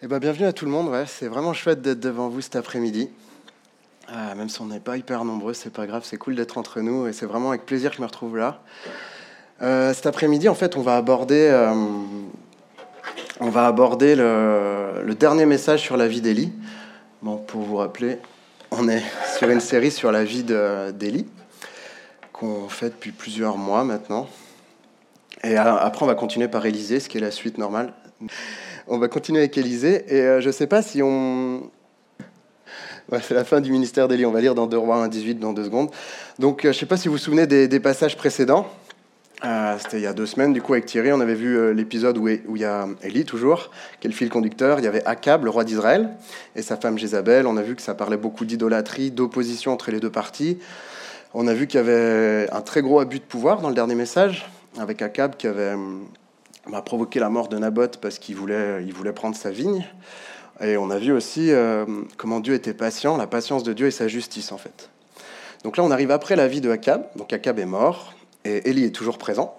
Eh ben, bienvenue à tout le monde. Ouais, c'est vraiment chouette d'être devant vous cet après-midi. Ah, même si on n'est pas hyper nombreux, c'est pas grave, c'est cool d'être entre nous et c'est vraiment avec plaisir que je me retrouve là. Euh, cet après-midi, en fait, on va aborder, euh, on va aborder le, dernier message sur la vie d'Élie. Bon, pour vous rappeler, on est sur une série sur la vie d'Élie qu'on fait depuis plusieurs mois maintenant. Et après, on va continuer par Élisée, ce qui est la suite normale. On va continuer avec Élisée. Et euh, je ne sais pas si on. c'est la fin du ministère d'Élie. On va lire dans 2 Rois 1, dans deux secondes. Donc, euh, je ne sais pas si vous vous souvenez des, passages précédents. Euh, c'était il y a deux semaines, du coup, avec Thierry, on avait vu l'épisode où, où, il y a Élie, toujours, qui fil conducteur. Il y avait Akab, le roi d'Israël, et sa femme Jézabel. On a vu que ça parlait beaucoup d'idolâtrie, d'opposition entre les deux parties. On a vu qu'il y avait un très gros abus de pouvoir dans le dernier message, avec Akab qui avait a provoqué la mort de Naboth parce qu'il voulait, il voulait prendre sa vigne. Et on a vu aussi euh, comment Dieu était patient, la patience de Dieu et sa justice en fait. Donc là, on arrive après la vie de Akab. Donc Akab est mort et Élie est toujours présent.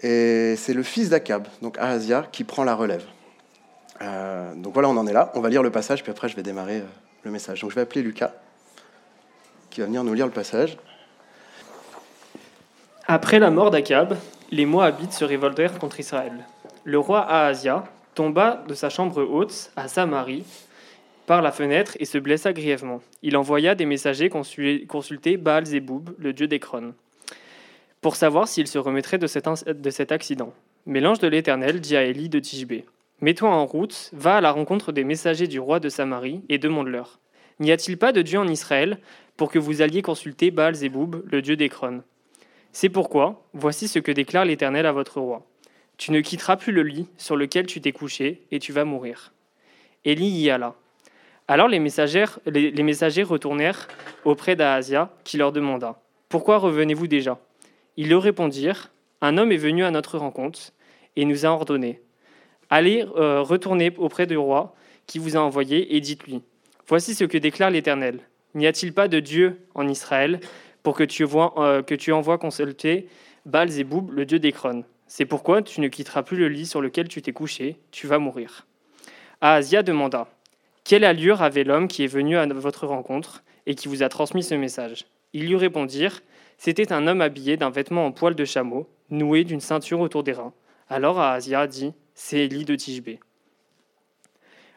Et c'est le fils d'Akab, donc Ahazia, qui prend la relève. Euh, donc voilà, on en est là. On va lire le passage, puis après je vais démarrer euh, le message. Donc je vais appeler Lucas, qui va venir nous lire le passage. Après la mort d'Akab, les Moabites se révoltèrent contre Israël. Le roi Ahazia tomba de sa chambre haute à Samarie par la fenêtre et se blessa grièvement. Il envoya des messagers consulter Baal Zeboub, le dieu d'Ekron, pour savoir s'il se remettrait de cet, accident. Mais l'ange de l'Éternel dit à Élie de Tishbé Mets-toi en route, va à la rencontre des messagers du roi de Samarie et demande-leur N'y a-t-il pas de Dieu en Israël pour que vous alliez consulter Baal Zeboub, le dieu d'Ekron c'est pourquoi, voici ce que déclare l'Éternel à votre roi. Tu ne quitteras plus le lit sur lequel tu t'es couché, et tu vas mourir. Élie y alla. Alors les messagers, retournèrent auprès d'Ahazia, qui leur demanda Pourquoi revenez-vous déjà? Ils leur répondirent Un homme est venu à notre rencontre et nous a ordonné Allez euh, retourner auprès du roi qui vous a envoyé et dites-lui Voici ce que déclare l'Éternel N'y a-t-il pas de Dieu en Israël pour que tu, euh, que tu envoies consulter Baal Zeboub, le dieu d'Ekron. C'est pourquoi tu ne quitteras plus le lit sur lequel tu t'es couché, tu vas mourir. Ahazia demanda Quelle allure avait l'homme qui est venu à votre rencontre et qui vous a transmis ce message? Ils lui répondirent C'était un homme habillé d'un vêtement en poil de chameau, noué d'une ceinture autour des reins. Alors Ahazia dit C'est Élie de Tishbé.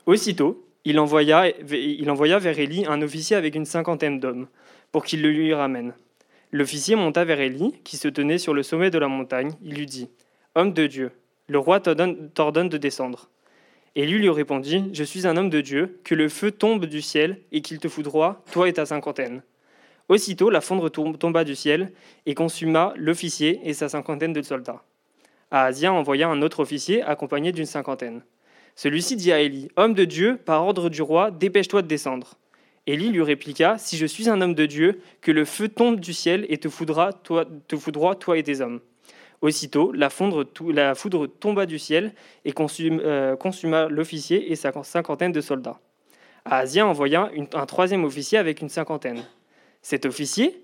Aussitôt, il envoya, il envoya vers Élie un officier avec une cinquantaine d'hommes pour qu'il le lui ramène. L'officier monta vers Élie, qui se tenait sur le sommet de la montagne. Il lui dit Homme de Dieu, le roi t'ordonne de descendre. Élie lui répondit Je suis un homme de Dieu, que le feu tombe du ciel et qu'il te foudroie, toi et ta cinquantaine. Aussitôt, la fondre tomba du ciel et consuma l'officier et sa cinquantaine de soldats. Ahazia envoya un autre officier accompagné d'une cinquantaine. Celui-ci dit à Élie Homme de Dieu, par ordre du roi, dépêche-toi de descendre. Élie lui répliqua Si je suis un homme de Dieu, que le feu tombe du ciel et te foudra, toi, te foudroie, toi et tes hommes. Aussitôt, la, foudre tomba du ciel et euh, consuma l'officier et sa cinquantaine de soldats. Ahazia envoya un troisième officier avec une cinquantaine. Cet officier,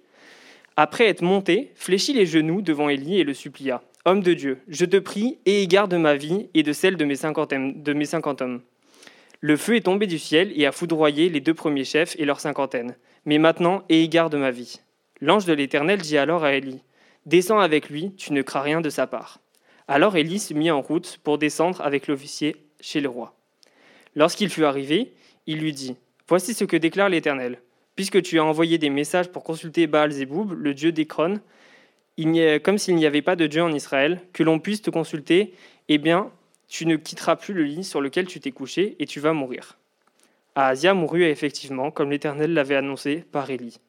après être monté, fléchit les genoux devant Élie et le supplia Homme de Dieu, je te prie, et garde ma vie et de celle de de mes cinquante hommes. Le feu est tombé du ciel et a foudroyé les deux premiers chefs et leurs cinquantaine. Mais maintenant, aie égard de ma vie. L'ange de l'Éternel dit alors à Élie Descends avec lui, tu ne crains rien de sa part. Alors Élie se mit en route pour descendre avec l'officier chez le roi. Lorsqu'il fut arrivé, il lui dit Voici ce que déclare l'Éternel. Puisque tu as envoyé des messages pour consulter Baal Zeboub, le dieu d'Écron, comme s'il n'y avait pas de Dieu en Israël, que l'on puisse te consulter, eh bien, tu ne quitteras plus le lit sur lequel tu t'es couché et tu vas mourir. Ahazia mourut effectivement, comme l'Éternel l'avait annoncé par Élie.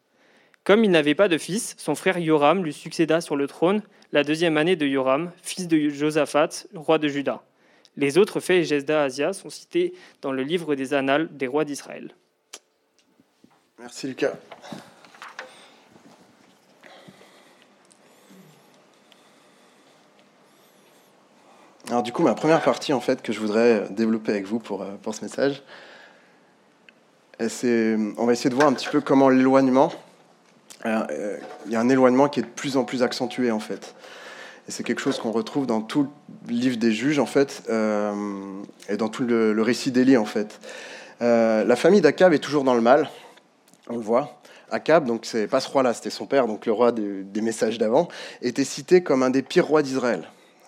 Comme il n'avait pas de fils, son frère Yoram lui succéda sur le trône la deuxième année de Yoram, fils de Josaphat, roi de Juda. Les autres faits et gestes sont cités dans le livre des Annales des rois d'Israël. Merci Lucas. Alors du coup, ma première partie en fait que je voudrais développer avec vous pour, euh, pour ce message, c'est, on va essayer de voir un petit peu comment l'éloignement, euh, euh, il y a un éloignement qui est de plus en plus accentué en fait. Et c'est quelque chose qu'on retrouve dans tout le livre des juges, en fait, et dans tout le, récit d'Élie, en fait. la famille d'Akab est toujours dans le mal, on le voit. Akab, donc c'est pas ce roi-là, c'était son père, donc le roi des messages d'avant, était cité comme un des pires rois d'Israël.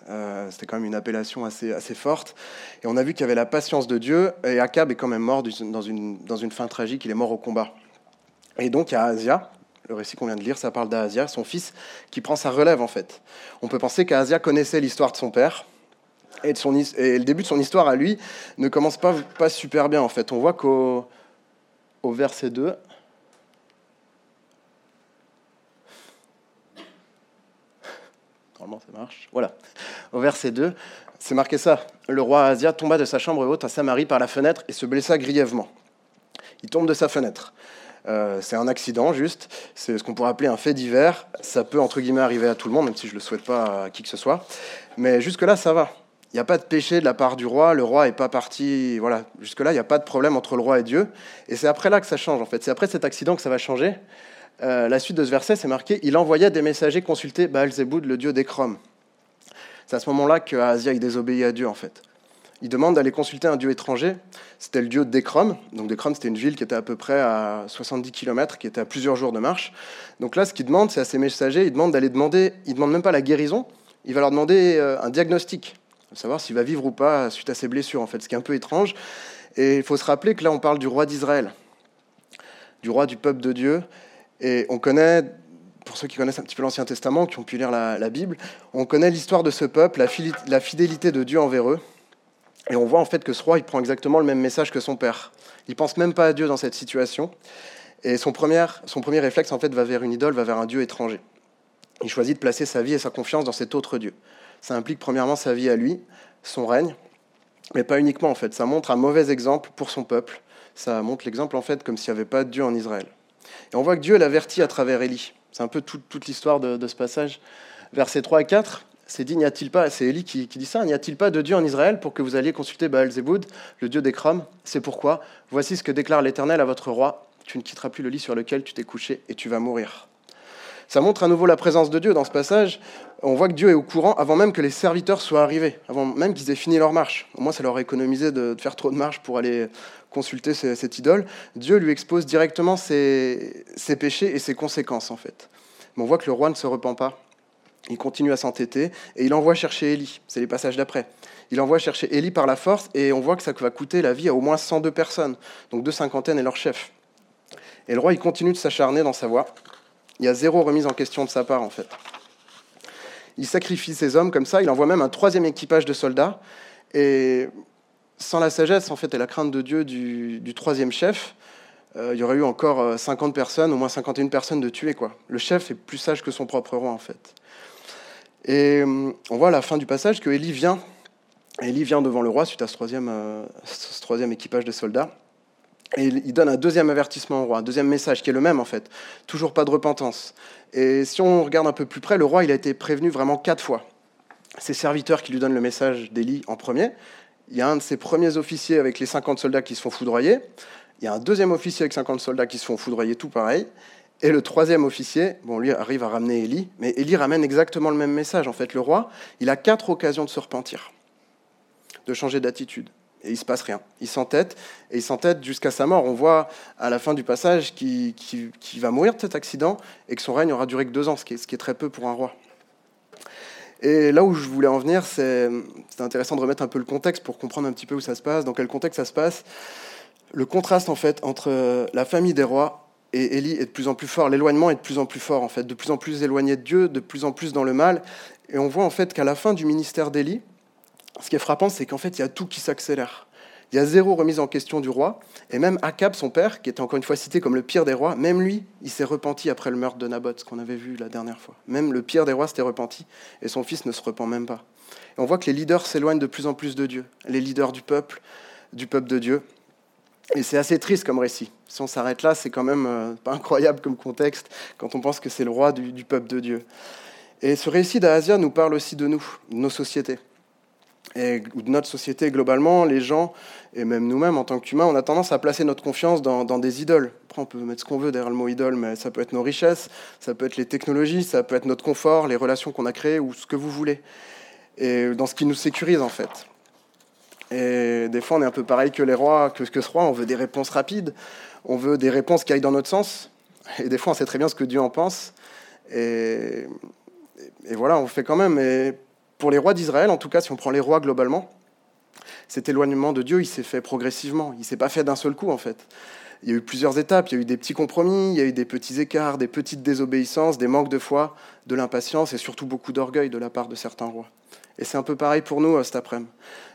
Euh, c'était quand même une appellation assez, forte. Et on a vu qu'il y avait la patience de Dieu, et Akab est quand même mort dans une, fin tragique, il est mort au combat. Et donc il y a Asia, le récit qu'on vient de lire, ça parle d'Asia, son fils, qui prend sa relève en fait. On peut penser qu'Asia connaissait l'histoire de son père, et, le début de son histoire à lui ne commence pas, super bien en fait. On voit qu'au au verset 2, Ça marche. Voilà. Au verset 2, c'est marqué ça. Le roi Asia tomba de sa chambre haute à Samarie par la fenêtre et se blessa grièvement. Il tombe de sa fenêtre. Euh, c'est un accident, juste. C'est ce qu'on pourrait appeler un fait divers. Ça peut, entre guillemets, arriver à tout le monde, même si je ne le souhaite pas à qui que ce soit. Mais jusque-là, ça va. Il n'y a pas de péché de la part du roi. Le roi n'est pas parti. Voilà. Jusque-là, il n'y a pas de problème entre le roi et Dieu. Et c'est après là que ça change, en fait. C'est après cet accident que ça va changer. Euh, la suite de ce verset, c'est marqué Il envoya des messagers consulter Baal-Zéboud, le dieu d'Ekrom. C'est à ce moment-là que il désobéit à Dieu, en fait. Il demande d'aller consulter un dieu étranger. C'était le dieu d'Ekrom. Donc, d'Ekrom, c'était une ville qui était à peu près à 70 km, qui était à plusieurs jours de marche. Donc, là, ce qu'il demande, c'est à ses messagers il demande d'aller demander il demande même pas la guérison il va leur demander euh, un diagnostic, savoir s'il va vivre ou pas suite à ses blessures, en fait, ce qui est un peu étrange. Et il faut se rappeler que là, on parle du roi d'Israël, du roi du peuple de Dieu. Et on connaît, pour ceux qui connaissent un petit peu l'Ancien Testament, qui ont pu lire la, Bible, on connaît l'histoire de ce peuple, la, fidélité de Dieu envers eux. Et on voit en fait que ce roi, il prend exactement le même message que son père. Il pense même pas à Dieu dans cette situation. Et son premier, son premier réflexe, en fait, va vers une idole, va vers un Dieu étranger. Il choisit de placer sa vie et sa confiance dans cet autre Dieu. Ça implique premièrement sa vie à lui, son règne, mais pas uniquement en fait. Ça montre un mauvais exemple pour son peuple. Ça montre l'exemple en fait comme s'il n'y avait pas de Dieu en Israël. Et on voit que Dieu l'avertit à travers Élie. C'est un peu toute l'histoire de, ce passage. Versets 3 et 4, c'est dit, n'y a-t-il pas, c'est Élie qui, dit ça, n'y a-t-il pas de Dieu en Israël pour que vous alliez consulter Baal-Zéboud, le Dieu des d'Écrom? C'est pourquoi, voici ce que déclare l'Éternel à votre roi, tu ne quitteras plus le lit sur lequel tu t'es couché et tu vas mourir. Ça montre à nouveau la présence de Dieu dans ce passage. On voit que Dieu est au courant avant même que les serviteurs soient arrivés, avant même qu'ils aient fini leur marche. Au moins, ça leur a économisé de, faire trop de marche pour aller consulter cette idole. Dieu lui expose directement ses, péchés et ses conséquences, en fait. Mais on voit que le roi ne se repent pas. Il continue à s'entêter et il envoie chercher Élie. C'est les passages d'après. Il envoie chercher Élie par la force et on voit que ça va coûter la vie à au moins 102 personnes, donc deux cinquantaines et leur chef. Et le roi, il continue de s'acharner dans sa voie. Il y a zéro remise en question de sa part, en fait. Il sacrifie ses hommes comme ça, il envoie même un troisième équipage de soldats. Et sans la sagesse, en fait, et la crainte de Dieu du, troisième chef, euh, il y aurait eu encore 50 euh, personnes, au moins 51 personnes de tuer. Quoi. Le chef est plus sage que son propre roi, en fait. Et euh, on voit à la fin du passage que Élie vient. Élie vient devant le roi suite à ce troisième, ce troisième équipage de soldats. Et il donne un deuxième avertissement au roi, un deuxième message qui est le même en fait. Toujours pas de repentance. Et si on regarde un peu plus près, le roi il a été prévenu vraiment quatre fois. Ses serviteurs qui lui donnent le message d'Élie en premier. Il y a un de ses premiers officiers avec les 50 soldats qui se font foudroyer. Il y a un deuxième officier avec 50 soldats qui se font foudroyer, tout pareil. Et le troisième officier, bon, lui arrive à ramener Élie, mais Élie ramène exactement le même message. En fait, le roi, il a quatre occasions de se repentir, de changer d'attitude et il se passe rien. Il s'entête et il s'entête jusqu'à sa mort. On voit à la fin du passage qu'il va mourir de cet accident et que son règne aura duré que deux ans, ce qui est, très peu pour un roi. Et là où je voulais en venir, c'est intéressant de remettre un peu le contexte pour comprendre un petit peu où ça se passe, dans quel contexte ça se passe. Le contraste en fait entre la famille des rois et Élie est de plus en plus fort. L'éloignement est de plus en plus fort en fait, de plus en plus éloigné de Dieu, de plus en plus dans le mal. Et on voit en fait qu'à la fin du ministère d'Élie, ce qui est frappant, c'est qu'en fait, il y a tout qui s'accélère. Il y a zéro remise en question du roi. Et même Akab, son père, qui était encore une fois cité comme le pire des rois, même lui, il s'est repenti après le meurtre de Naboth, ce qu'on avait vu la dernière fois. Même le pire des rois s'était repenti, et son fils ne se repent même pas. Et on voit que les leaders s'éloignent de plus en plus de Dieu, les leaders du peuple, du peuple de Dieu. Et c'est assez triste comme récit. Si on s'arrête là, c'est quand même euh, pas incroyable comme contexte quand on pense que c'est le roi du, du, peuple de Dieu. Et ce récit d'Asia nous parle aussi de nous, de nos sociétés. Et de notre société globalement, les gens, et même nous-mêmes en tant qu'humains, on a tendance à placer notre confiance dans, des idoles. Après, on peut mettre ce qu'on veut derrière le mot idole, mais ça peut être nos richesses, ça peut être les technologies, ça peut être notre confort, les relations qu'on a créées, ou ce que vous voulez. Et dans ce qui nous sécurise, en fait. Et des fois, on est un peu pareil que les rois, que, que ce roi, on veut des réponses rapides, on veut des réponses qui aillent dans notre sens, et des fois, on sait très bien ce que Dieu en pense. Et, et voilà, on fait quand même. Et pour les rois d'Israël, en tout cas, si on prend les rois globalement, cet éloignement de Dieu, il s'est fait progressivement. Il s'est pas fait d'un seul coup, en fait. Il y a eu plusieurs étapes. Il y a eu des petits compromis, il y a eu des petits écarts, des petites désobéissances, des manques de foi, de l'impatience et surtout beaucoup d'orgueil de la part de certains rois. Et c'est un peu pareil pour nous euh, cet après-midi.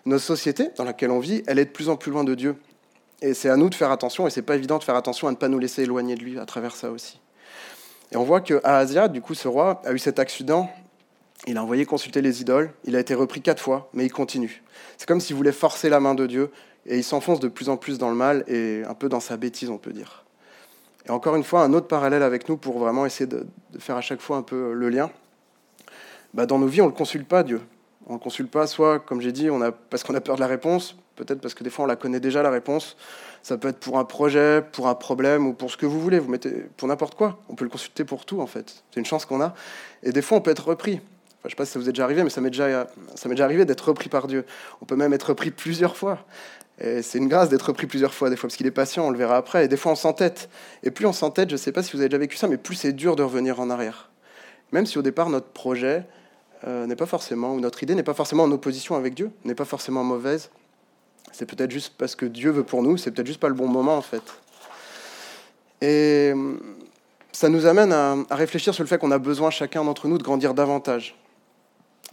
Notre société dans laquelle on vit, elle est de plus en plus loin de Dieu. Et c'est à nous de faire attention, et c'est pas évident de faire attention à ne pas nous laisser éloigner de lui à travers ça aussi. Et on voit que Asia, du coup, ce roi, a eu cet accident il a envoyé consulter les idoles, il a été repris quatre fois, mais il continue. C'est comme s'il voulait forcer la main de Dieu, et il s'enfonce de plus en plus dans le mal et un peu dans sa bêtise, on peut dire. Et encore une fois, un autre parallèle avec nous pour vraiment essayer de, faire à chaque fois un peu le lien. Bah, dans nos vies, on ne le consulte pas, Dieu. On ne le consulte pas, soit, comme j'ai dit, parce qu'on a peur de la réponse, peut-être parce que des fois on la connaît déjà, la réponse. Ça peut être pour un projet, pour un problème ou pour ce que vous voulez. Vous mettez pour n'importe quoi. On peut le consulter pour tout, en fait. C'est une chance qu'on a. Et des fois, on peut être repris je ne sais pas si ça vous est déjà arrivé, mais ça m'est déjà, arrivé d'être repris par Dieu. On peut même être repris plusieurs fois. C'est une grâce d'être repris plusieurs fois, des fois, parce qu'il est patient, on le verra après. Et des fois, on s'entête. Et plus on s'entête, je ne sais pas si vous avez déjà vécu ça, mais plus c'est dur de revenir en arrière. Même si au départ, notre projet euh, n'est pas forcément, ou notre idée n'est pas forcément en opposition avec Dieu, n'est pas forcément mauvaise. C'est peut-être juste parce que Dieu veut pour nous, c'est peut-être juste pas le bon moment, en fait. Et ça nous amène à réfléchir sur le fait qu'on a besoin, chacun d'entre nous, de grandir davantage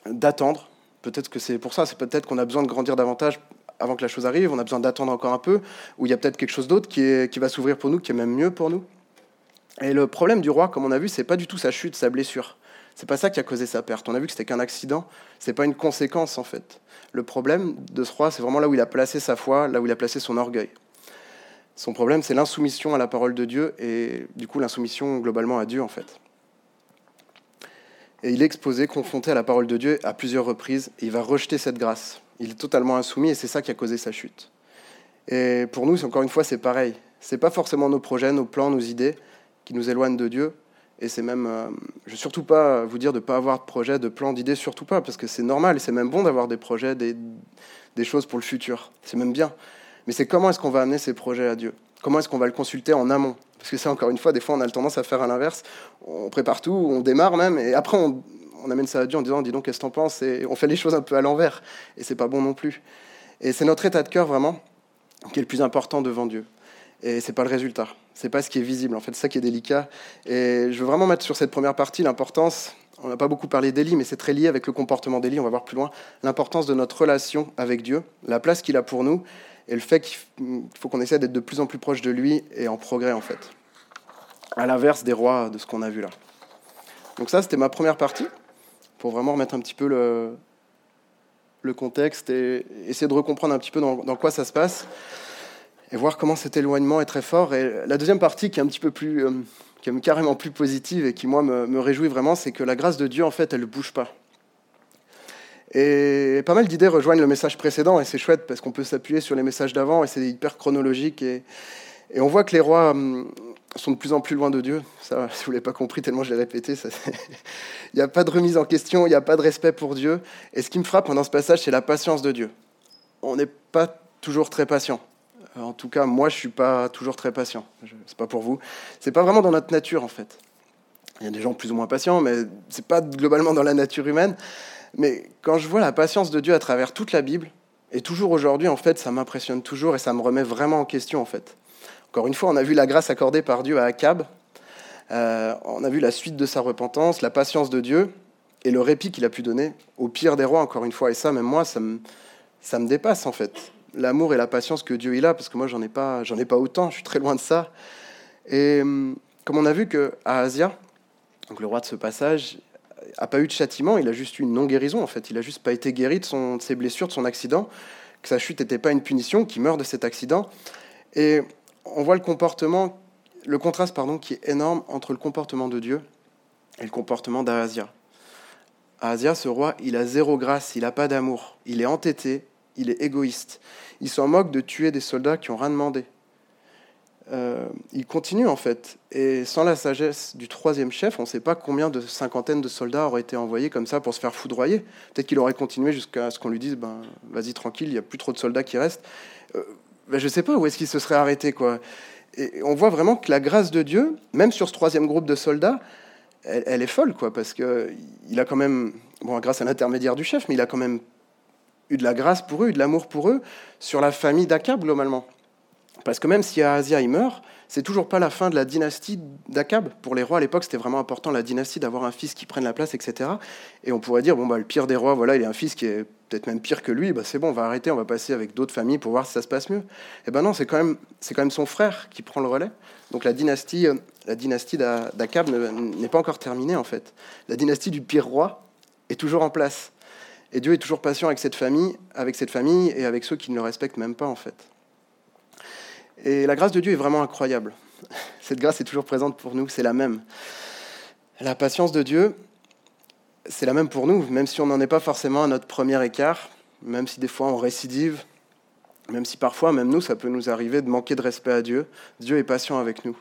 d'attendre. Peut-être que c'est pour ça, c'est peut-être qu'on a besoin de grandir davantage avant que la chose arrive, on a besoin d'attendre encore un peu, ou il y a peut-être quelque chose d'autre qui, qui va s'ouvrir pour nous, qui est même mieux pour nous. Et le problème du roi, comme on a vu, c'est pas du tout sa chute, sa blessure. C'est pas ça qui a causé sa perte. On a vu que c'était qu'un accident, c'est pas une conséquence en fait. Le problème de ce roi, c'est vraiment là où il a placé sa foi, là où il a placé son orgueil. Son problème, c'est l'insoumission à la parole de Dieu et du coup l'insoumission globalement à Dieu en fait. Et il est exposé, confronté à la parole de Dieu à plusieurs reprises. Et il va rejeter cette grâce. Il est totalement insoumis et c'est ça qui a causé sa chute. Et pour nous, encore une fois, c'est pareil. C'est pas forcément nos projets, nos plans, nos idées qui nous éloignent de Dieu. Et c'est même, euh, je ne surtout pas vous dire de ne pas avoir de projet, de plan, d'idées, surtout pas, parce que c'est normal c'est même bon d'avoir des projets, des choses pour le futur. C'est même bien. Mais c'est comment est-ce qu'on va amener ces projets à Dieu? Comment est-ce qu'on va le consulter en amont? Parce que ça, encore une fois, des fois, on a le tendance à faire à l'inverse. On prépare tout, on démarre même, et après, on, amène ça à Dieu en disant, dis donc, qu'est-ce que t'en penses? Et on fait les choses un peu à l'envers, et c'est pas bon non plus. Et c'est notre état de cœur, vraiment, qui est le plus important devant Dieu. Et c'est pas le résultat. C'est pas ce qui est visible. En fait, c'est ça qui est délicat. Et je veux vraiment mettre sur cette première partie l'importance. On n'a pas beaucoup parlé d'Élie, mais c'est très lié avec le comportement d'Élie. On va voir plus loin l'importance de notre relation avec Dieu, la place qu'il a pour nous, et le fait qu'il faut qu'on essaie d'être de plus en plus proche de lui et en progrès en fait. À l'inverse des rois de ce qu'on a vu là. Donc ça, c'était ma première partie, pour vraiment remettre un petit peu le, contexte et essayer de recomprendre un petit peu dans, quoi ça se passe et voir comment cet éloignement est très fort. Et la deuxième partie qui est un petit peu plus, euh, qui est carrément plus positive et qui moi me, me réjouit vraiment, c'est que la grâce de Dieu en fait, elle ne bouge pas. Et pas mal d'idées rejoignent le message précédent, et c'est chouette parce qu'on peut s'appuyer sur les messages d'avant, et c'est hyper chronologique. Et, on voit que les rois hum, sont de plus en plus loin de Dieu. Ça, si vous ne l'avez pas compris, tellement je l'ai répété, il n'y a pas de remise en question, il n'y a pas de respect pour Dieu. Et ce qui me frappe pendant ce passage, c'est la patience de Dieu. On n'est pas toujours très patient. En tout cas, moi, je suis pas toujours très patient. C'est pas pour vous. C'est pas vraiment dans notre nature, en fait. Il y a des gens plus ou moins patients, mais c'est pas globalement dans la nature humaine. Mais quand je vois la patience de Dieu à travers toute la Bible, et toujours aujourd'hui, en fait, ça m'impressionne toujours et ça me remet vraiment en question, en fait. Encore une fois, on a vu la grâce accordée par Dieu à Akab, euh, on a vu la suite de sa repentance, la patience de Dieu et le répit qu'il a pu donner au pire des rois, encore une fois. Et ça, même moi, ça me, ça me dépasse, en fait. L'amour et la patience que Dieu il a, parce que moi, j'en ai pas, j'en ai pas autant, je suis très loin de ça. Et hum, comme on a vu que à Asia, donc le roi de ce passage, a pas eu de châtiment, il a juste eu une non-guérison en fait. Il a juste pas été guéri de, ses blessures, de son accident, que sa chute n'était pas une punition, qu'il meurt de cet accident. Et on voit le comportement, le contraste pardon, qui est énorme entre le comportement de Dieu et le comportement d'Ahazia. Asia, ce roi, il a zéro grâce, il n'a pas d'amour, il est entêté, il est égoïste. Il s'en moque de tuer des soldats qui n'ont rien demandé. Euh, il continue en fait. Et sans la sagesse du troisième chef, on ne sait pas combien de cinquantaines de soldats auraient été envoyés comme ça pour se faire foudroyer. Peut-être qu'il aurait continué jusqu'à ce qu'on lui dise ben, vas-y tranquille, il n'y a plus trop de soldats qui restent. Euh, ben, je ne sais pas où est-ce qu'il se serait arrêté. quoi. Et on voit vraiment que la grâce de Dieu, même sur ce troisième groupe de soldats, elle, est folle, quoi, parce qu'il a quand même, bon, grâce à l'intermédiaire du chef, mais il a quand même eu de la grâce pour eux, eu de l'amour pour eux, sur la famille d'Akab, globalement. Parce que même si Ahazia il meurt, c'est toujours pas la fin de la dynastie d'Akab. Pour les rois à l'époque, c'était vraiment important la dynastie d'avoir un fils qui prenne la place, etc. Et on pourrait dire bon bah le pire des rois, voilà, il a un fils qui est peut-être même pire que lui. Bah c'est bon, on va arrêter, on va passer avec d'autres familles pour voir si ça se passe mieux. Et eh ben non, c'est quand même quand même son frère qui prend le relais. Donc la dynastie la dynastie d'Akab n'est pas encore terminée en fait. La dynastie du pire roi est toujours en place. Et Dieu est toujours patient avec cette famille, avec cette famille et avec ceux qui ne le respectent même pas en fait. Et la grâce de Dieu est vraiment incroyable. Cette grâce est toujours présente pour nous, c'est la même. La patience de Dieu, c'est la même pour nous, même si on n'en est pas forcément à notre premier écart, même si des fois on récidive, même si parfois, même nous, ça peut nous arriver de manquer de respect à Dieu. Dieu est patient avec nous.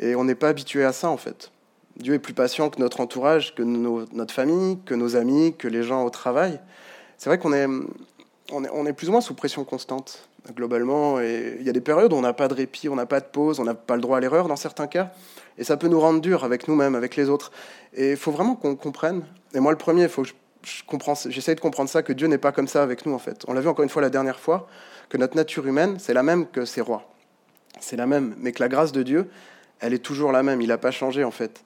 Et on n'est pas habitué à ça, en fait. Dieu est plus patient que notre entourage, que notre famille, que nos amis, que les gens au travail. C'est vrai qu'on est, on est, plus ou moins sous pression constante, globalement. Et il y a des périodes où on n'a pas de répit, on n'a pas de pause, on n'a pas le droit à l'erreur dans certains cas. Et ça peut nous rendre dur avec nous-mêmes, avec les autres. Et il faut vraiment qu'on comprenne. Et moi, le premier, il faut j'essaie de comprendre ça, que Dieu n'est pas comme ça avec nous, en fait. On l'a vu encore une fois la dernière fois, que notre nature humaine, c'est la même que ses rois. C'est la même. Mais que la grâce de Dieu, elle est toujours la même. Il n'a pas changé, en fait.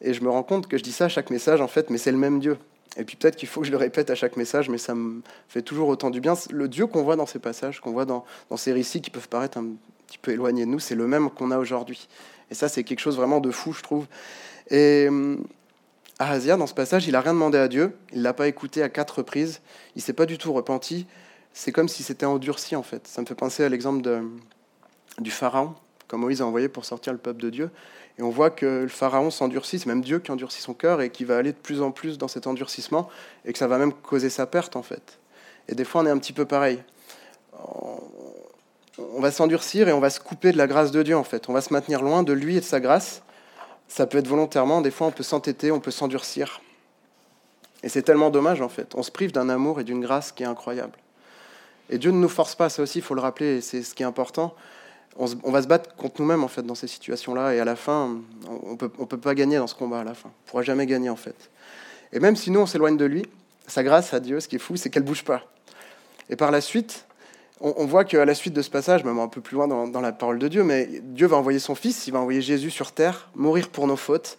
Et je me rends compte que je dis ça à chaque message, en fait, mais c'est le même Dieu. Et puis peut-être qu'il faut que je le répète à chaque message, mais ça me fait toujours autant du bien. Le Dieu qu'on voit dans ces passages, qu'on voit dans, ces récits qui peuvent paraître un petit peu éloignés de nous, c'est le même qu'on a aujourd'hui. Et ça, c'est quelque chose vraiment de fou, je trouve. Et hum, Ahazia, dans ce passage, il n'a rien demandé à Dieu, il l'a pas écouté à quatre reprises, il s'est pas du tout repenti. C'est comme si c'était endurci, en fait. Ça me fait penser à l'exemple du Pharaon, comme Moïse a envoyé pour sortir le peuple de Dieu. Et on voit que le Pharaon s'endurcit, c'est même Dieu qui endurcit son cœur et qui va aller de plus en plus dans cet endurcissement et que ça va même causer sa perte en fait. Et des fois on est un petit peu pareil. On va s'endurcir et on va se couper de la grâce de Dieu en fait. On va se maintenir loin de lui et de sa grâce. Ça peut être volontairement, des fois on peut s'entêter, on peut s'endurcir. Et c'est tellement dommage en fait. On se prive d'un amour et d'une grâce qui est incroyable. Et Dieu ne nous force pas, ça aussi, il faut le rappeler, c'est ce qui est important on, va se battre contre nous-mêmes en fait dans ces situations-là et à la fin, on peut, on peut pas gagner dans ce combat à la fin. On pourra jamais gagner en fait. Et même si nous on s'éloigne de lui, sa grâce à Dieu, ce qui est fou, c'est qu'elle bouge pas. Et par la suite, on, voit qu'à la suite de ce passage, même un peu plus loin dans, dans, la parole de Dieu, mais Dieu va envoyer son Fils, il va envoyer Jésus sur terre, mourir pour nos fautes,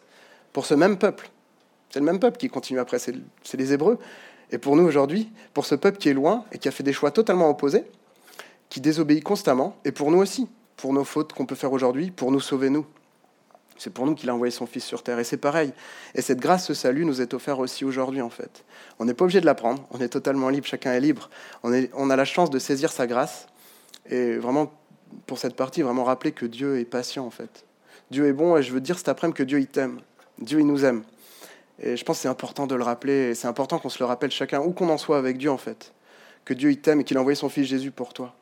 pour ce même peuple. C'est le même peuple qui continue après, c'est les Hébreux. Et pour nous aujourd'hui, pour ce peuple qui est loin et qui a fait des choix totalement opposés, qui désobéit constamment, et pour nous aussi, pour nos fautes qu'on peut faire aujourd'hui, pour nous sauver nous. C'est pour nous qu'il a envoyé son Fils sur terre. Et c'est pareil. Et cette grâce, ce salut nous est offert aussi aujourd'hui, en fait. On n'est pas obligé de l'apprendre. On est totalement libre. Chacun est libre. On a la chance de saisir sa grâce. Et vraiment, pour cette partie, vraiment rappeler que Dieu est patient, en fait. Dieu est bon. Et je veux dire cet après-midi que Dieu, il t'aime. Dieu, il nous aime. Et je pense que c'est important de le rappeler. Et c'est important qu'on se le rappelle chacun, où qu'on en soit avec Dieu, en fait. Que Dieu, il t'aime et qu'il a envoyé son Fils Jésus pour toi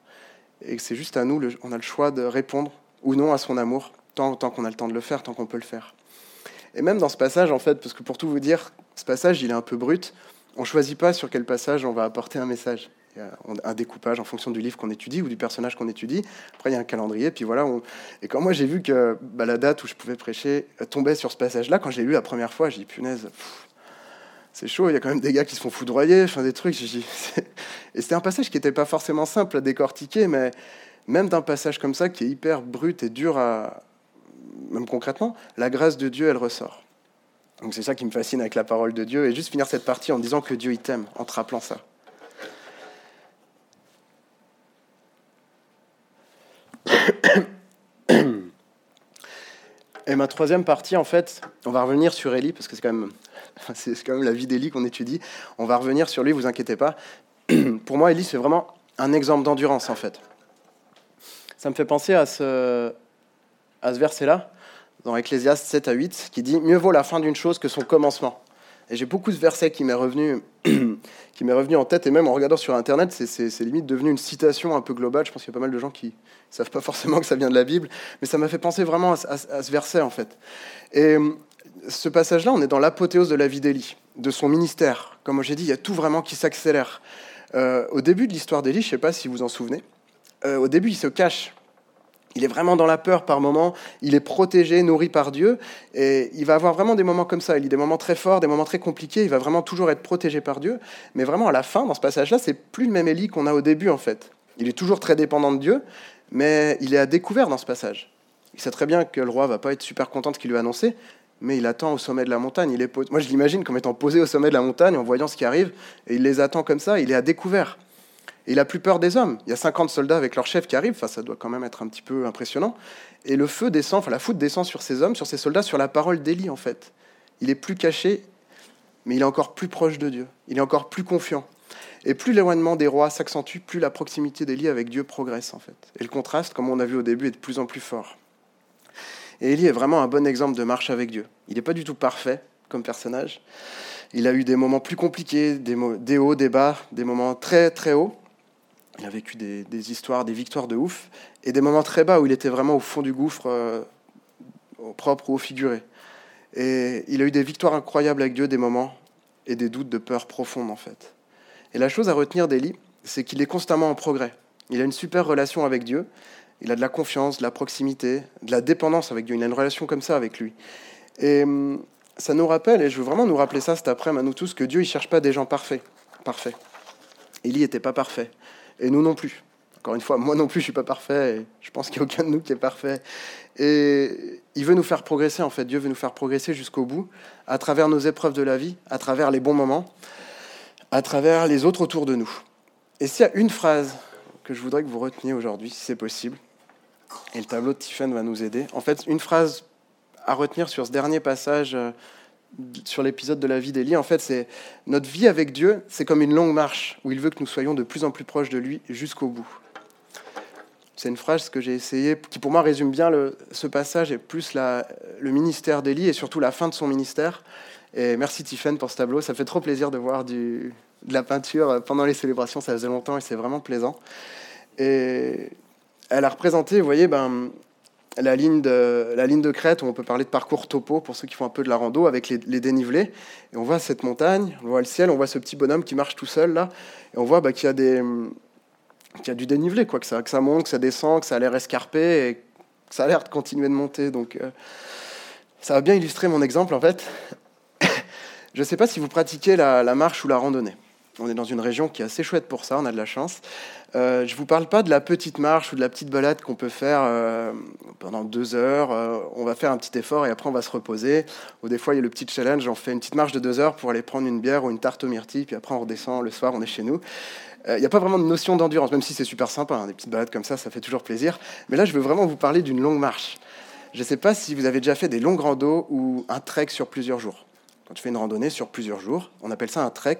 et c'est juste à nous, on a le choix de répondre ou non à son amour, tant, tant qu'on a le temps de le faire, tant qu'on peut le faire. Et même dans ce passage, en fait, parce que pour tout vous dire, ce passage, il est un peu brut, on choisit pas sur quel passage on va apporter un message. A un découpage en fonction du livre qu'on étudie ou du personnage qu'on étudie. Après, il y a un calendrier. Puis voilà. Et quand moi j'ai vu que bah, la date où je pouvais prêcher tombait sur ce passage-là, quand j'ai lu la première fois, j'ai dit punaise, c'est chaud, il y a quand même des gars qui se font foudroyer, enfin des trucs. Et c'était un passage qui n'était pas forcément simple à décortiquer, mais même d'un passage comme ça qui est hyper brut et dur à. Même concrètement, la grâce de Dieu, elle ressort. Donc c'est ça qui me fascine avec la parole de Dieu. Et juste finir cette partie en disant que Dieu, il t'aime, en te rappelant ça. Et ma troisième partie, en fait, on va revenir sur Élie, parce que c'est quand même c'est quand même la vie d'Élie qu'on étudie. On va revenir sur lui, vous inquiétez pas. Pour moi, Élie, c'est vraiment un exemple d'endurance, en fait. Ça me fait penser à ce, à ce verset-là, dans Ecclésiaste 7 à 8, qui dit Mieux vaut la fin d'une chose que son commencement. Et j'ai beaucoup de versets qui m'est revenu, qui m'est revenu en tête, et même en regardant sur Internet, c'est limite devenu une citation un peu globale. Je pense qu'il y a pas mal de gens qui ne savent pas forcément que ça vient de la Bible, mais ça m'a fait penser vraiment à, ce verset, en fait. Et euh, ce passage-là, on est dans l'apothéose de la vie d'Élie, de son ministère. Comme j'ai dit, il y a tout vraiment qui s'accélère. Euh, au début de l'histoire d'Élie, je ne sais pas si vous en souvenez, euh, au début, il se cache il est vraiment dans la peur par moments, il est protégé, nourri par Dieu, et il va avoir vraiment des moments comme ça. Il a des moments très forts, des moments très compliqués, il va vraiment toujours être protégé par Dieu, mais vraiment à la fin, dans ce passage-là, c'est plus le même Élie qu'on a au début en fait. Il est toujours très dépendant de Dieu, mais il est à découvert dans ce passage. Il sait très bien que le roi va pas être super content de ce qu'il lui a annoncé, mais il attend au sommet de la montagne. Moi, je l'imagine comme étant posé au sommet de la montagne, en voyant ce qui arrive, et il les attend comme ça, il est à découvert. Et il a plus peur des hommes. Il y a 50 soldats avec leur chef qui arrivent, enfin, ça doit quand même être un petit peu impressionnant. Et le feu descend, enfin la foudre descend sur ces hommes, sur ces soldats, sur la parole d'Élie en fait. Il est plus caché, mais il est encore plus proche de Dieu. Il est encore plus confiant. Et plus l'éloignement des rois s'accentue, plus la proximité d'Élie avec Dieu progresse en fait. Et le contraste, comme on a vu au début, est de plus en plus fort. Et Élie est vraiment un bon exemple de marche avec Dieu. Il n'est pas du tout parfait comme personnage. Il a eu des moments plus compliqués, des, des hauts, des bas, des moments très très hauts. Il a vécu des, histoires, des victoires de ouf, et des moments très bas où il était vraiment au fond du gouffre, euh, au propre ou au figuré. Et il a eu des victoires incroyables avec Dieu, des moments, et des doutes de peur profonde en fait. Et la chose à retenir d'Élie, c'est qu'il est constamment en progrès. Il a une super relation avec Dieu, il a de la confiance, de la proximité, de la dépendance avec Dieu. Il a une relation comme ça avec lui. Et hum, ça nous rappelle, et je veux vraiment nous rappeler ça cet après-midi à nous tous, que Dieu ne cherche pas des gens parfaits. parfaits. Élie n'était pas parfait et nous non plus. Encore une fois, moi non plus, je suis pas parfait, je pense qu'il n'y a aucun de nous qui est parfait. Et il veut nous faire progresser, en fait, Dieu veut nous faire progresser jusqu'au bout, à travers nos épreuves de la vie, à travers les bons moments, à travers les autres autour de nous. Et s'il y a une phrase que je voudrais que vous reteniez aujourd'hui, si c'est possible, et le tableau de Tiffen va nous aider, en fait, une phrase à retenir sur ce dernier passage euh, sur l'épisode de la vie d'Élie, en fait, c'est notre vie avec Dieu, c'est comme une longue marche où il veut que nous soyons de plus en plus proches de lui jusqu'au bout. C'est une phrase que j'ai essayé, qui pour moi résume bien ce passage et plus le ministère d'Élie et surtout la fin de son ministère. Et merci Tiffen pour ce tableau, ça fait trop plaisir de voir de la peinture pendant les célébrations, ça faisait longtemps et c'est vraiment plaisant. Et elle a représenté, vous voyez, ben, la ligne, de, la ligne de crête, où on peut parler de parcours topo pour ceux qui font un peu de la rando, avec les, dénivelés. Et on voit cette montagne, on voit le ciel, on voit ce petit bonhomme qui marche tout seul là. Et on voit bah, qu'il y, a y a du dénivelé, quoi, que, ça, que ça monte, que ça descend, que ça a l'air escarpé et que ça a l'air de continuer de monter. Donc euh, ça va bien illustrer mon exemple en fait. Je ne sais pas si vous pratiquez la, la marche ou la randonnée. On est dans une région qui est assez chouette pour ça, on a de la chance. Euh, je ne vous parle pas de la petite marche ou de la petite balade qu'on peut faire euh, pendant deux heures. Euh, on va faire un petit effort et après on va se reposer. Ou des fois, il y a le petit challenge, on fait une petite marche de deux heures pour aller prendre une bière ou une tarte aux myrtilles, puis après on redescend le soir, on est chez nous. Il n'y a pas vraiment de notion d'endurance, même si c'est super sympa. Hein, des petites balades comme ça, ça fait toujours plaisir. Mais là, je veux vraiment vous parler d'une longue marche. Je ne sais pas si vous avez déjà fait des longues randos ou un trek sur plusieurs jours tu fais une randonnée sur plusieurs jours. On appelle ça un trek.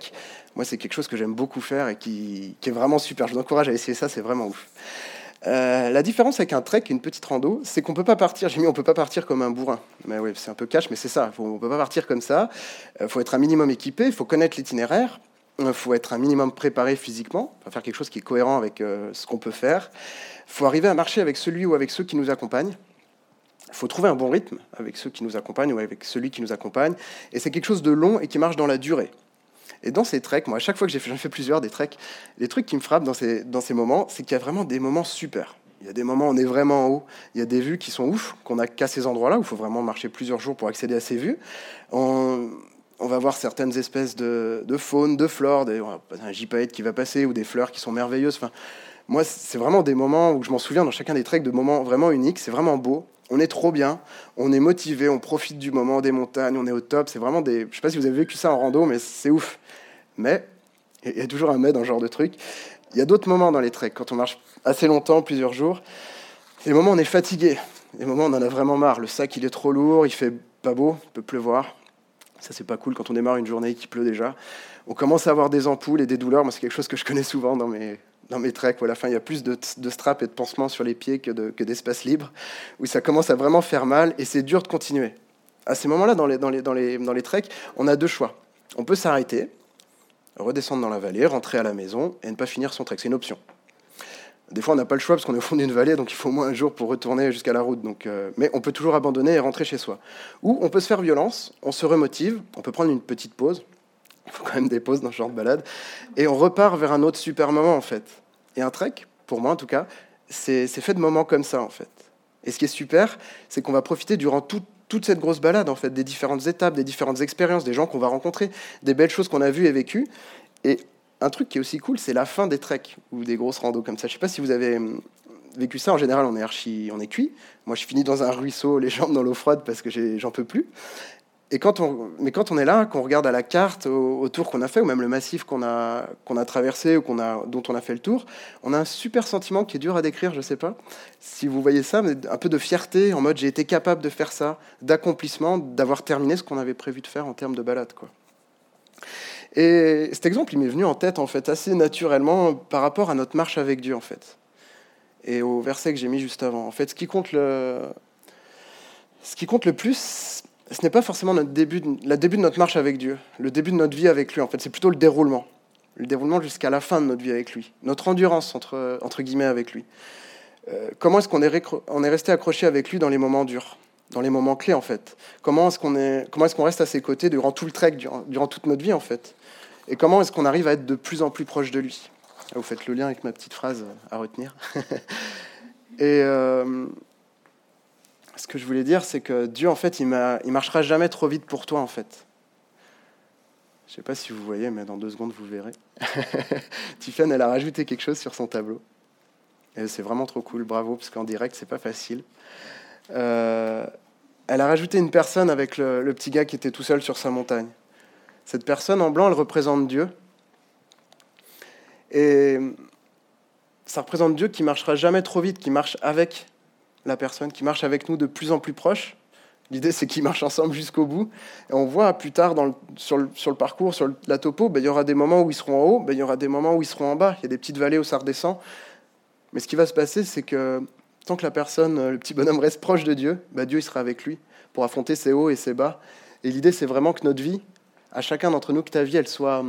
Moi, c'est quelque chose que j'aime beaucoup faire et qui, est vraiment super. Je vous encourage à essayer ça, c'est vraiment ouf. Euh, la différence avec un trek et une petite rando, c'est qu'on peut pas partir. J'ai mis, on peut pas partir comme un bourrin. Mais oui, c'est un peu cash, mais c'est ça. Faut, on peut pas partir comme ça. Il euh, faut être un minimum équipé. Il faut connaître l'itinéraire. Il euh, faut être un minimum préparé physiquement. Faire quelque chose qui est cohérent avec ce qu'on peut faire. Il faut arriver à marcher avec celui ou avec ceux qui nous accompagnent. Il faut trouver un bon rythme avec ceux qui nous accompagnent ou avec celui qui nous accompagne. Et c'est quelque chose de long et qui marche dans la durée. Et dans ces treks, moi, à chaque fois que j'ai fait, j'en fais plusieurs des treks, les trucs qui me frappent dans ces, moments, c'est qu'il y a vraiment des moments super. Il y a des moments où on est vraiment en haut, il y a des vues qui sont ouf, qu'on a qu'à ces endroits-là, où il faut vraiment marcher plusieurs jours pour accéder à ces vues. On, on va voir certaines espèces de, de faune, de flore, des, un gypaète qui va passer, ou des fleurs qui sont merveilleuses. Enfin, moi, c'est vraiment des moments où je m'en souviens dans chacun des treks, de moments vraiment uniques. C'est vraiment beau on est trop bien, on est motivé, on profite du moment des montagnes, on est au top. C'est vraiment des. Je sais pas si vous avez vécu ça en rando, mais c'est ouf. Mais il y a toujours un mais dans ce genre de truc. Il y a d'autres moments dans les treks, quand on marche assez longtemps, plusieurs jours. Les moments où on est fatigué, les moments où on en a vraiment marre. Le sac il est trop lourd, il fait pas beau, il peut pleuvoir. Ça c'est pas cool quand on démarre une journée qui pleut déjà. On commence à avoir des ampoules et des douleurs. Moi c'est quelque chose que je connais souvent dans mes dans mes treks, où à la fin il y a plus de, straps et de pansements sur les pieds que, d'espace libre, où ça commence à vraiment faire mal et c'est dur de continuer. À ces moments-là, dans les, dans, treks, on a deux choix. On peut s'arrêter, redescendre dans la vallée, rentrer à la maison et ne pas finir son trek. C'est une option. Des fois, on n'a pas le choix parce qu'on est au fond d'une vallée, donc il faut au moins un jour pour retourner jusqu'à la route. Donc, euh, mais on peut toujours abandonner et rentrer chez soi. Ou on peut se faire violence, on se remotive, on peut prendre une petite pause. Il faut quand même des pauses dans ce genre de balade. Et on repart vers un autre super moment, en fait. Et un trek, pour moi en tout cas, c'est fait de moments comme ça, en fait. Et ce qui est super, c'est qu'on va profiter durant toute cette grosse balade, en fait, des différentes étapes, des différentes expériences, des gens qu'on va rencontrer, des belles choses qu'on a vues et vécues. Et un truc qui est aussi cool, c'est la fin des treks ou des grosses randos comme ça. Je sais pas si vous avez hum, vécu ça. En général, on est archi, on est cuit. Moi, je finis dans un ruisseau, les jambes dans l'eau froide parce que j'en peux plus. Et quand on, mais quand on est là, qu'on regarde à la carte autour qu'on a fait, ou même le massif qu'on a, qu'on a traversé ou qu'on a, dont on a fait le tour, on a un super sentiment qui est dur à décrire, je sais pas si vous voyez ça, mais un peu de fierté en mode j'ai été capable de faire ça, d'accomplissement, d'avoir terminé ce qu'on avait prévu de faire en termes de balade, quoi. Et cet exemple, il m'est venu en tête, en fait, assez naturellement par rapport à notre marche avec Dieu, en fait. Et au verset que j'ai mis juste avant. En fait, ce qui compte le, ce qui compte le plus, ce n'est pas forcément notre début, le début de notre marche avec Dieu, le début de notre vie avec lui, en fait. C'est plutôt le déroulement. Le déroulement jusqu'à la fin de notre vie avec lui. Notre endurance, entre, entre guillemets, avec lui. Euh, comment est-ce qu'on est, resté accroché avec lui dans les moments durs dans les moments clés en fait? Comment est-ce qu'on est, est-ce reste à ses côtés durant tout le trek, durant, toute notre vie en fait? Et comment est-ce qu'on arrive à être de plus en plus proche de lui? Vous faites le lien avec ma petite phrase à retenir. Et euh, ce que je voulais dire, c'est que Dieu en fait, il, il marchera jamais trop vite pour toi en fait. Je sais pas si vous voyez, mais dans deux secondes vous verrez. Tiffany, elle a rajouté quelque chose sur son tableau. Et c'est vraiment trop cool, bravo, parce qu'en direct, c'est pas facile. Euh, elle a rajouté une personne avec le, petit gars qui était tout seul sur sa montagne. Cette personne en blanc, elle représente Dieu. Et ça représente Dieu qui marchera jamais trop vite, qui marche avec la personne, qui marche avec nous de plus en plus proche. L'idée, c'est qu'ils marchent ensemble jusqu'au bout. Et on voit plus tard dans sur, le, sur, le, parcours, sur la topo, ben, il y aura des moments où ils seront en haut, ben, il y aura des moments où ils seront en bas. Il y a des petites vallées où ça redescend. Mais ce qui va se passer, c'est que tant que la personne, le petit bonhomme reste proche de Dieu, bah Dieu il sera avec lui pour affronter ses hauts et ses bas. Et l'idée, c'est vraiment que notre vie, à chacun d'entre nous, que ta vie, elle soit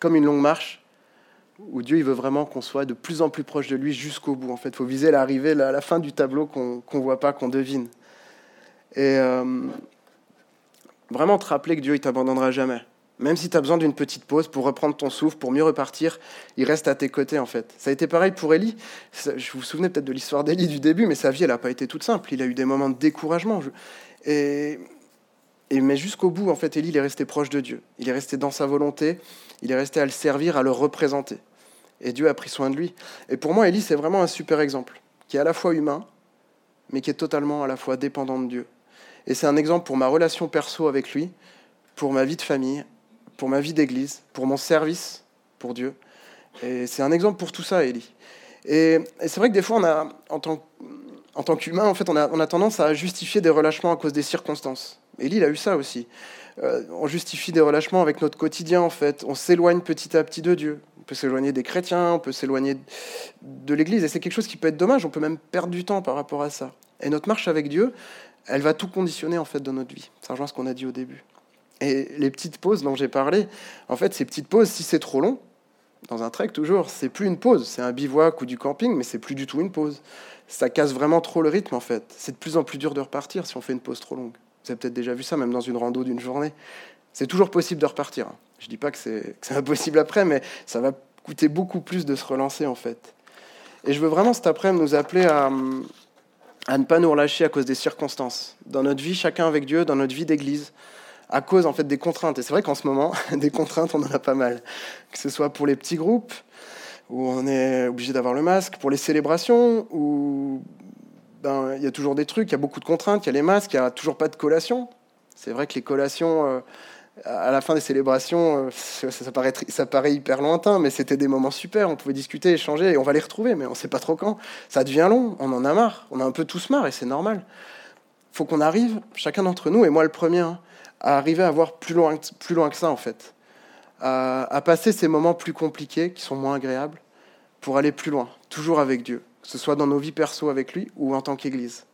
comme une longue marche, où Dieu il veut vraiment qu'on soit de plus en plus proche de lui jusqu'au bout. En fait, il faut viser l'arrivée, la, la fin du tableau qu'on ne voit pas, qu'on devine. Et hum, vraiment te rappeler que Dieu, il t'abandonnera jamais. Même si tu as besoin d'une petite pause pour reprendre ton souffle, pour mieux repartir, il reste à tes côtés en fait. Ça a été pareil pour Élie. Je vous souvenez peut-être de l'histoire d'Élie du début, mais sa vie, elle n'a pas été toute simple. Il a eu des moments de découragement. Et, et mais jusqu'au bout, en fait, Élie, il est resté proche de Dieu. Il est resté dans sa volonté. Il est resté à le servir, à le représenter. Et Dieu a pris soin de lui. Et pour moi, Élie, c'est vraiment un super exemple, qui est à la fois humain, mais qui est totalement à la fois dépendant de Dieu. Et c'est un exemple pour ma relation perso avec lui, pour ma vie de famille, pour ma vie d'église, pour mon service pour Dieu. Et c'est un exemple pour tout ça, Élie. Et, c'est vrai que des fois, on a, en tant, qu'humain, en fait, on a, on a, tendance à justifier des relâchements à cause des circonstances. Élie, il a eu ça aussi. Euh, on justifie des relâchements avec notre quotidien, en fait. On s'éloigne petit à petit de Dieu. On peut s'éloigner des chrétiens, on peut s'éloigner de l'Église. Et c'est quelque chose qui peut être dommage. On peut même perdre du temps par rapport à ça. Et notre marche avec Dieu, elle va tout conditionner, en fait, dans notre vie. Ça rejoint ce qu'on a dit au début. Et les petites pauses dont j'ai parlé, en fait, ces petites pauses, si c'est trop long, dans un trek toujours, c'est plus une pause. C'est un bivouac ou du camping, mais c'est plus du tout une pause. Ça casse vraiment trop le rythme, en fait. C'est de plus en plus dur de repartir si on fait une pause trop longue. Vous avez peut-être déjà vu ça, même dans une rando d'une journée. C'est toujours possible de repartir. Je dis pas que c'est impossible après, mais ça va coûter beaucoup plus de se relancer, en fait. Et je veux vraiment cet après-midi nous appeler à, ne pas nous relâcher à cause des circonstances. Dans notre vie, chacun avec Dieu, dans notre vie d'église, à cause en fait des contraintes. Et c'est vrai qu'en ce moment, des contraintes, on en a pas mal. Que ce soit pour les petits groupes, où on est obligé d'avoir le masque, pour les célébrations, où ben, il y a toujours des trucs, il y a beaucoup de contraintes, il y a les masques, il n'y a toujours pas de collation. C'est vrai que les collations, euh, à la fin des célébrations, euh, ça, paraît, hyper lointain, mais c'était des moments super, on pouvait discuter, échanger, et on va les retrouver, mais on sait pas trop quand. Ça devient long, on en a marre, on a un peu tous marre, et c'est normal. faut qu'on arrive, chacun d'entre nous, et moi le premier, hein, à arriver à voir plus loin, plus loin que ça, en fait. À, passer ces moments plus compliqués, qui sont moins agréables, pour aller plus loin, toujours avec Dieu, que ce soit dans nos vies perso avec lui ou en tant qu'Église.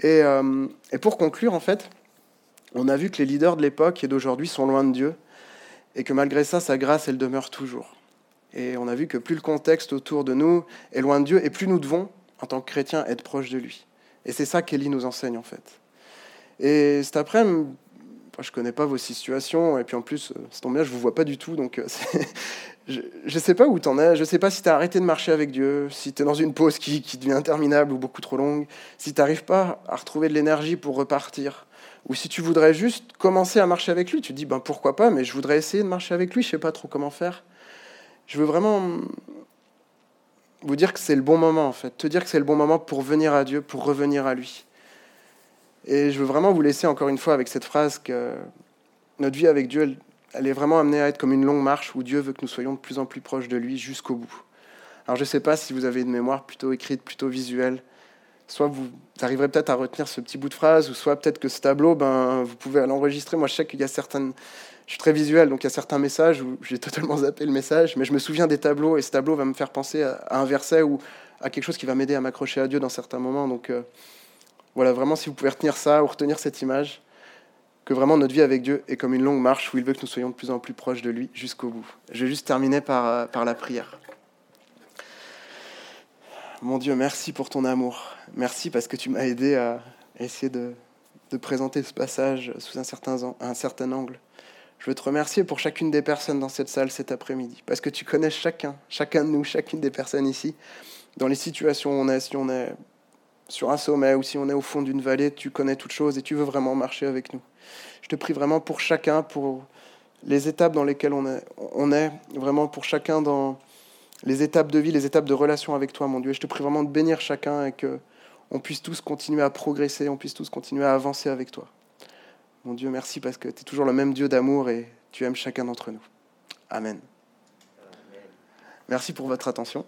Et, euh, et, pour conclure, en fait, on a vu que les leaders de l'époque et d'aujourd'hui sont loin de Dieu. et que malgré ça, sa grâce, elle demeure toujours. Et on a vu que plus le contexte autour de nous est loin de Dieu, et plus nous devons, en tant que chrétiens, être proches de lui. Et c'est ça qu'Élie nous enseigne en fait. Et cet après-midi, je connais pas vos situations, et puis en plus, euh, c'est tombé bien, je vous vois pas du tout, donc euh, je ne sais pas où tu en es, je sais pas si tu as arrêté de marcher avec Dieu, si tu es dans une pause qui, qui, devient interminable ou beaucoup trop longue, si tu n'arrives pas à retrouver de l'énergie pour repartir, ou si tu voudrais juste commencer à marcher avec lui, tu te dis, ben pourquoi pas, mais je voudrais essayer de marcher avec lui, je sais pas trop comment faire. Je veux vraiment vous dire que c'est le bon moment, en fait, te dire que c'est le bon moment pour venir à Dieu, pour revenir à lui. Et je veux vraiment vous laisser encore une fois avec cette phrase que notre vie avec Dieu, elle, est vraiment amenée à être comme une longue marche où Dieu veut que nous soyons de plus en plus proches de lui jusqu'au bout. Alors je ne sais pas si vous avez une mémoire plutôt écrite, plutôt visuelle. Soit vous arriverez peut-être à retenir ce petit bout de phrase, ou soit peut-être que ce tableau, ben, vous pouvez l'enregistrer. Moi, je sais qu'il y a certaines... Je suis très visuel, donc il y a certains messages où j'ai totalement zappé le message, mais je me souviens des tableaux, et ce tableau va me faire penser à, un verset ou à quelque chose qui va m'aider à m'accrocher à Dieu dans certains moments. Donc... Euh, voilà, vraiment, si vous pouvez retenir ça ou retenir cette image, que vraiment notre vie avec Dieu est comme une longue marche où il veut que nous soyons de plus en plus proches de lui jusqu'au bout. Je vais juste terminer par, euh, par la prière. Mon Dieu, merci pour ton amour. Merci parce que tu m'as aidé à essayer de, présenter ce passage sous un certain, un certain angle. Je veux te remercier pour chacune des personnes dans cette salle cet après-midi, parce que tu connais chacun, chacun de nous, chacune des personnes ici, dans les situations où on est, si on est sur un sommet ou si on est au fond d'une vallée, tu connais toutes choses et tu veux vraiment marcher avec nous. Je te prie vraiment pour chacun, pour les étapes dans lesquelles on est, on est vraiment pour chacun dans les étapes de vie, les étapes de relation avec toi, mon Dieu. je te prie vraiment de bénir chacun et que on puisse tous continuer à progresser, on puisse tous continuer à avancer avec toi. Mon Dieu, merci parce que tu es toujours le même Dieu d'amour et tu aimes chacun d'entre nous. Amen. Merci pour votre attention.